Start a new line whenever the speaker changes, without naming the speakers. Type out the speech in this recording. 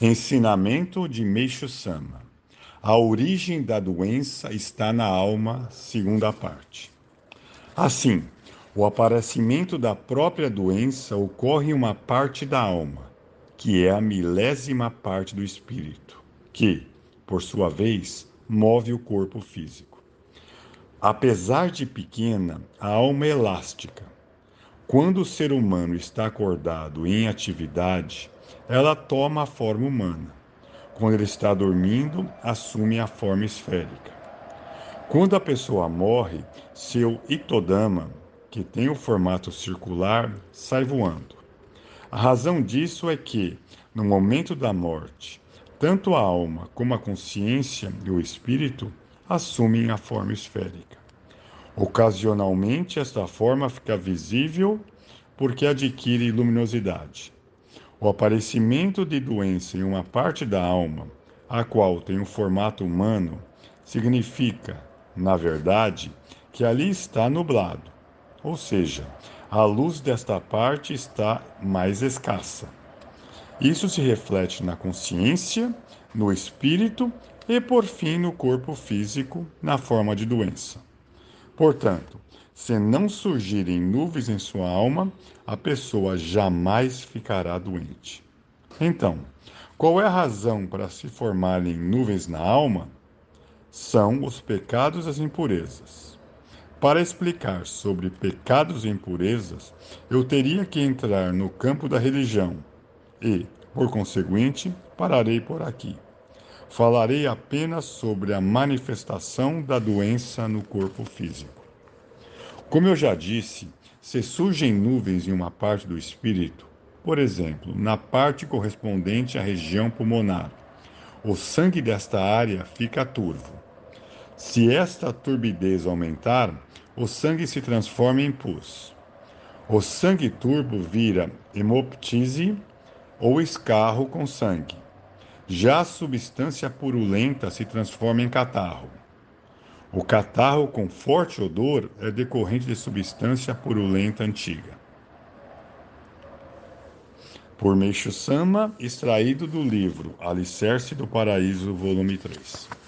Ensinamento de Meixo Sama. A origem da doença está na alma, segunda parte. Assim, o aparecimento da própria doença ocorre em uma parte da alma, que é a milésima parte do espírito, que, por sua vez, move o corpo físico. Apesar de pequena, a alma é elástica. Quando o ser humano está acordado em atividade, ela toma a forma humana. Quando ele está dormindo, assume a forma esférica. Quando a pessoa morre, seu itodama, que tem o formato circular, sai voando. A razão disso é que, no momento da morte, tanto a alma como a consciência e o espírito assumem a forma esférica. Ocasionalmente, esta forma fica visível porque adquire luminosidade. O aparecimento de doença em uma parte da alma, a qual tem o formato humano, significa, na verdade, que ali está nublado, ou seja, a luz desta parte está mais escassa. Isso se reflete na consciência, no espírito e, por fim, no corpo físico, na forma de doença. Portanto, se não surgirem nuvens em sua alma, a pessoa jamais ficará doente. Então, qual é a razão para se formarem nuvens na alma? São os pecados e as impurezas. Para explicar sobre pecados e impurezas, eu teria que entrar no campo da religião e, por conseguinte, pararei por aqui. Falarei apenas sobre a manifestação da doença no corpo físico. Como eu já disse, se surgem nuvens em uma parte do espírito, por exemplo, na parte correspondente à região pulmonar, o sangue desta área fica turvo. Se esta turbidez aumentar, o sangue se transforma em pus. O sangue turbo vira hemoptise ou escarro com sangue. Já a substância purulenta se transforma em catarro. O catarro com forte odor é decorrente de substância purulenta antiga. Por Meixo Sama, extraído do livro Alicerce do Paraíso, volume 3.